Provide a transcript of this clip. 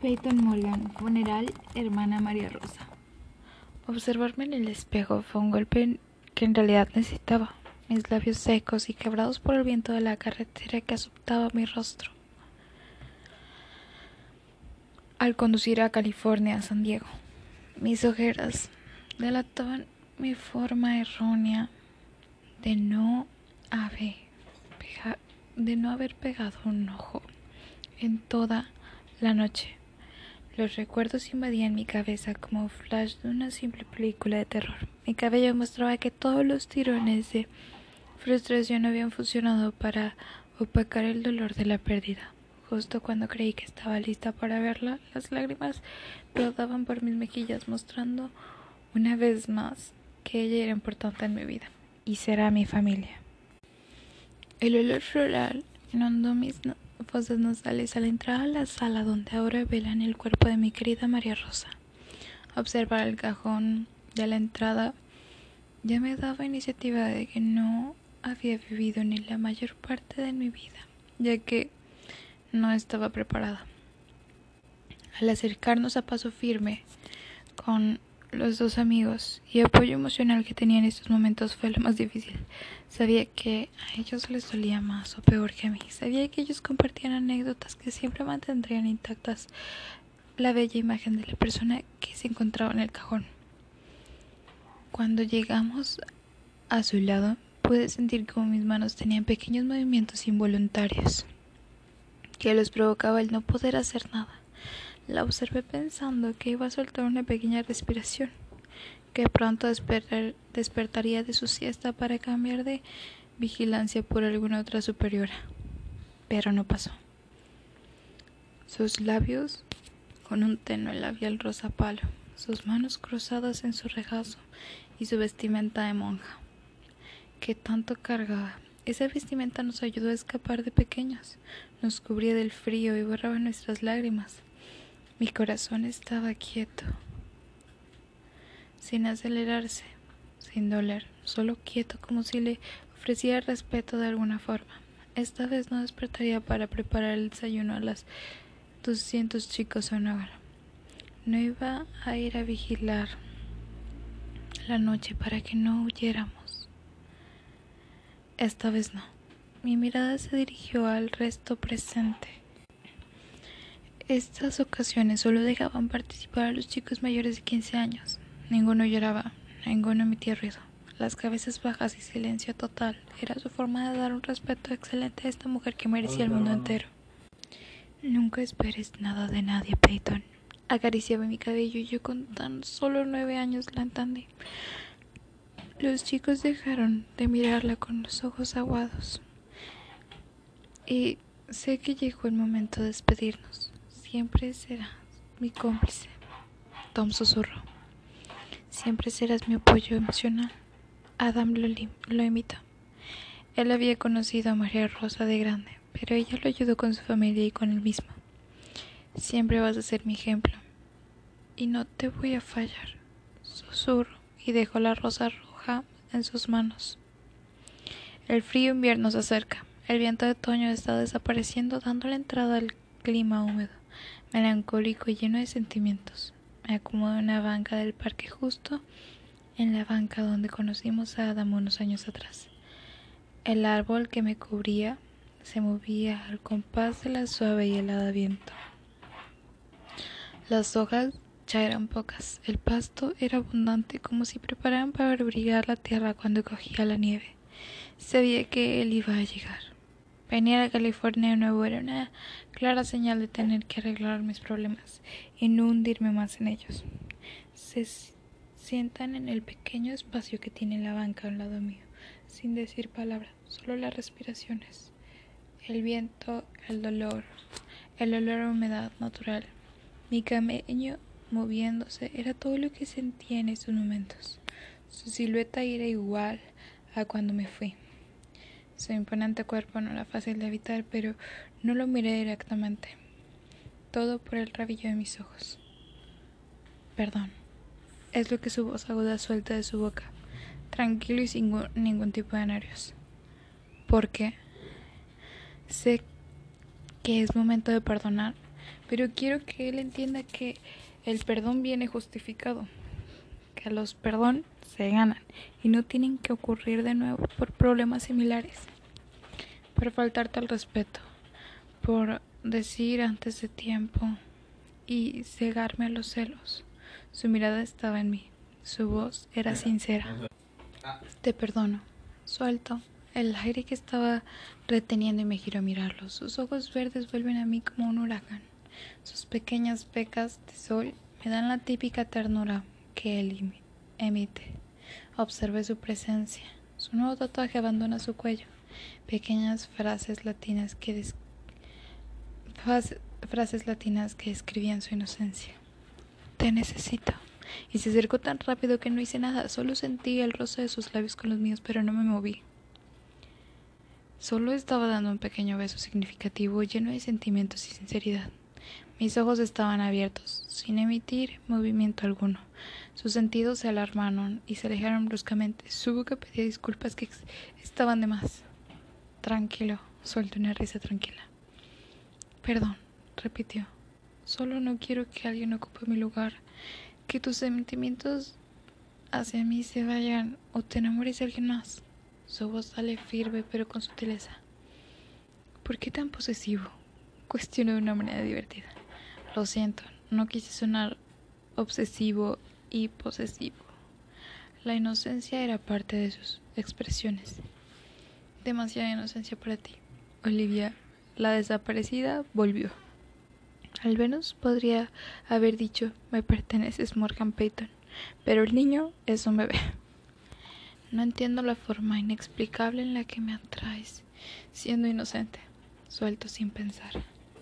Peyton Morgan, funeral, hermana María Rosa. Observarme en el espejo fue un golpe que en realidad necesitaba. Mis labios secos y quebrados por el viento de la carretera que azotaba mi rostro. Al conducir a California, a San Diego, mis ojeras delataban mi forma errónea de no de no haber pegado un ojo en toda la noche. Los recuerdos invadían mi cabeza como flash de una simple película de terror. Mi cabello mostraba que todos los tirones de frustración habían funcionado para opacar el dolor de la pérdida. Justo cuando creí que estaba lista para verla, las lágrimas rodaban por mis mejillas, mostrando una vez más que ella era importante en mi vida y será mi familia. El olor floral inundó mis fosas nasales al entrar a la sala donde ahora velan el cuerpo de mi querida María Rosa. Observar el cajón de la entrada ya me daba iniciativa de que no había vivido ni la mayor parte de mi vida, ya que no estaba preparada. Al acercarnos a paso firme con los dos amigos y apoyo emocional que tenía en estos momentos fue lo más difícil. Sabía que a ellos les dolía más o peor que a mí. Sabía que ellos compartían anécdotas que siempre mantendrían intactas la bella imagen de la persona que se encontraba en el cajón. Cuando llegamos a su lado, pude sentir como mis manos tenían pequeños movimientos involuntarios que los provocaba el no poder hacer nada. La observé pensando que iba a soltar una pequeña respiración, que pronto despertaría de su siesta para cambiar de vigilancia por alguna otra superiora. Pero no pasó. Sus labios con un tenue labial rosa palo, sus manos cruzadas en su regazo y su vestimenta de monja, que tanto cargaba. Esa vestimenta nos ayudó a escapar de pequeños, nos cubría del frío y borraba nuestras lágrimas. Mi corazón estaba quieto, sin acelerarse, sin doler, solo quieto como si le ofreciera respeto de alguna forma. Esta vez no despertaría para preparar el desayuno a las doscientos chicos en hora. No iba a ir a vigilar la noche para que no huyéramos. Esta vez no. Mi mirada se dirigió al resto presente. Estas ocasiones solo dejaban participar a los chicos mayores de 15 años. Ninguno lloraba, ninguno emitía ruido. Las cabezas bajas y silencio total era su forma de dar un respeto excelente a esta mujer que merecía el mundo entero. Nunca esperes nada de nadie, Peyton. Acariciaba mi cabello y yo con tan solo nueve años la entendí. Los chicos dejaron de mirarla con los ojos aguados. Y sé que llegó el momento de despedirnos. Siempre serás mi cómplice. Tom susurró. Siempre serás mi apoyo emocional. Adam lo, lo imitó. Él había conocido a María Rosa de grande, pero ella lo ayudó con su familia y con él mismo. Siempre vas a ser mi ejemplo. Y no te voy a fallar. Susurro y dejó la rosa roja en sus manos. El frío invierno se acerca. El viento de otoño está desapareciendo, dando la entrada al clima húmedo melancólico y lleno de sentimientos. Me acomodo en una banca del parque justo en la banca donde conocimos a Adam unos años atrás. El árbol que me cubría se movía al compás de la suave y helada viento. Las hojas ya eran pocas, el pasto era abundante como si prepararan para abrigar la tierra cuando cogía la nieve. Sabía que él iba a llegar. Venir a California de nuevo era una clara señal de tener que arreglar mis problemas y no hundirme más en ellos. Se sientan en el pequeño espacio que tiene la banca al lado mío, sin decir palabra, solo las respiraciones, el viento, el dolor, el olor a humedad natural. Mi camello moviéndose era todo lo que sentía en estos momentos. Su silueta era igual a cuando me fui. Su imponente cuerpo no era fácil de evitar, pero no lo miré directamente. Todo por el rabillo de mis ojos. Perdón. Es lo que su voz aguda suelta de su boca, tranquilo y sin ningún tipo de nervios. Porque sé que es momento de perdonar, pero quiero que él entienda que el perdón viene justificado, que los perdón se ganan y no tienen que ocurrir de nuevo por problemas similares, por faltarte al respeto, por decir antes de tiempo y cegarme a los celos. Su mirada estaba en mí, su voz era sincera. Te perdono. Suelto el aire que estaba reteniendo y me giro a mirarlo. Sus ojos verdes vuelven a mí como un huracán. Sus pequeñas pecas de sol me dan la típica ternura que él emite. Observé su presencia. Su nuevo tatuaje abandona su cuello. Pequeñas frases latinas que frases latinas que describían su inocencia. Te necesito. Y se acercó tan rápido que no hice nada. Solo sentí el roce de sus labios con los míos, pero no me moví. Solo estaba dando un pequeño beso significativo, lleno de sentimientos y sinceridad. Mis ojos estaban abiertos, sin emitir movimiento alguno. Sus sentidos se alarmaron y se alejaron bruscamente. Su boca pedía disculpas que estaban de más. Tranquilo, suelto una risa tranquila. Perdón, repitió. Solo no quiero que alguien ocupe mi lugar, que tus sentimientos hacia mí se vayan o te enamores de alguien más. Su voz sale firme pero con sutileza. ¿Por qué tan posesivo? Cuestionó de una manera divertida. Lo siento, no quise sonar obsesivo y posesivo. La inocencia era parte de sus expresiones. Demasiada inocencia para ti. Olivia, la desaparecida, volvió. Al menos podría haber dicho, me perteneces Morgan Payton, pero el niño es un bebé. No entiendo la forma inexplicable en la que me atraes, siendo inocente, suelto sin pensar.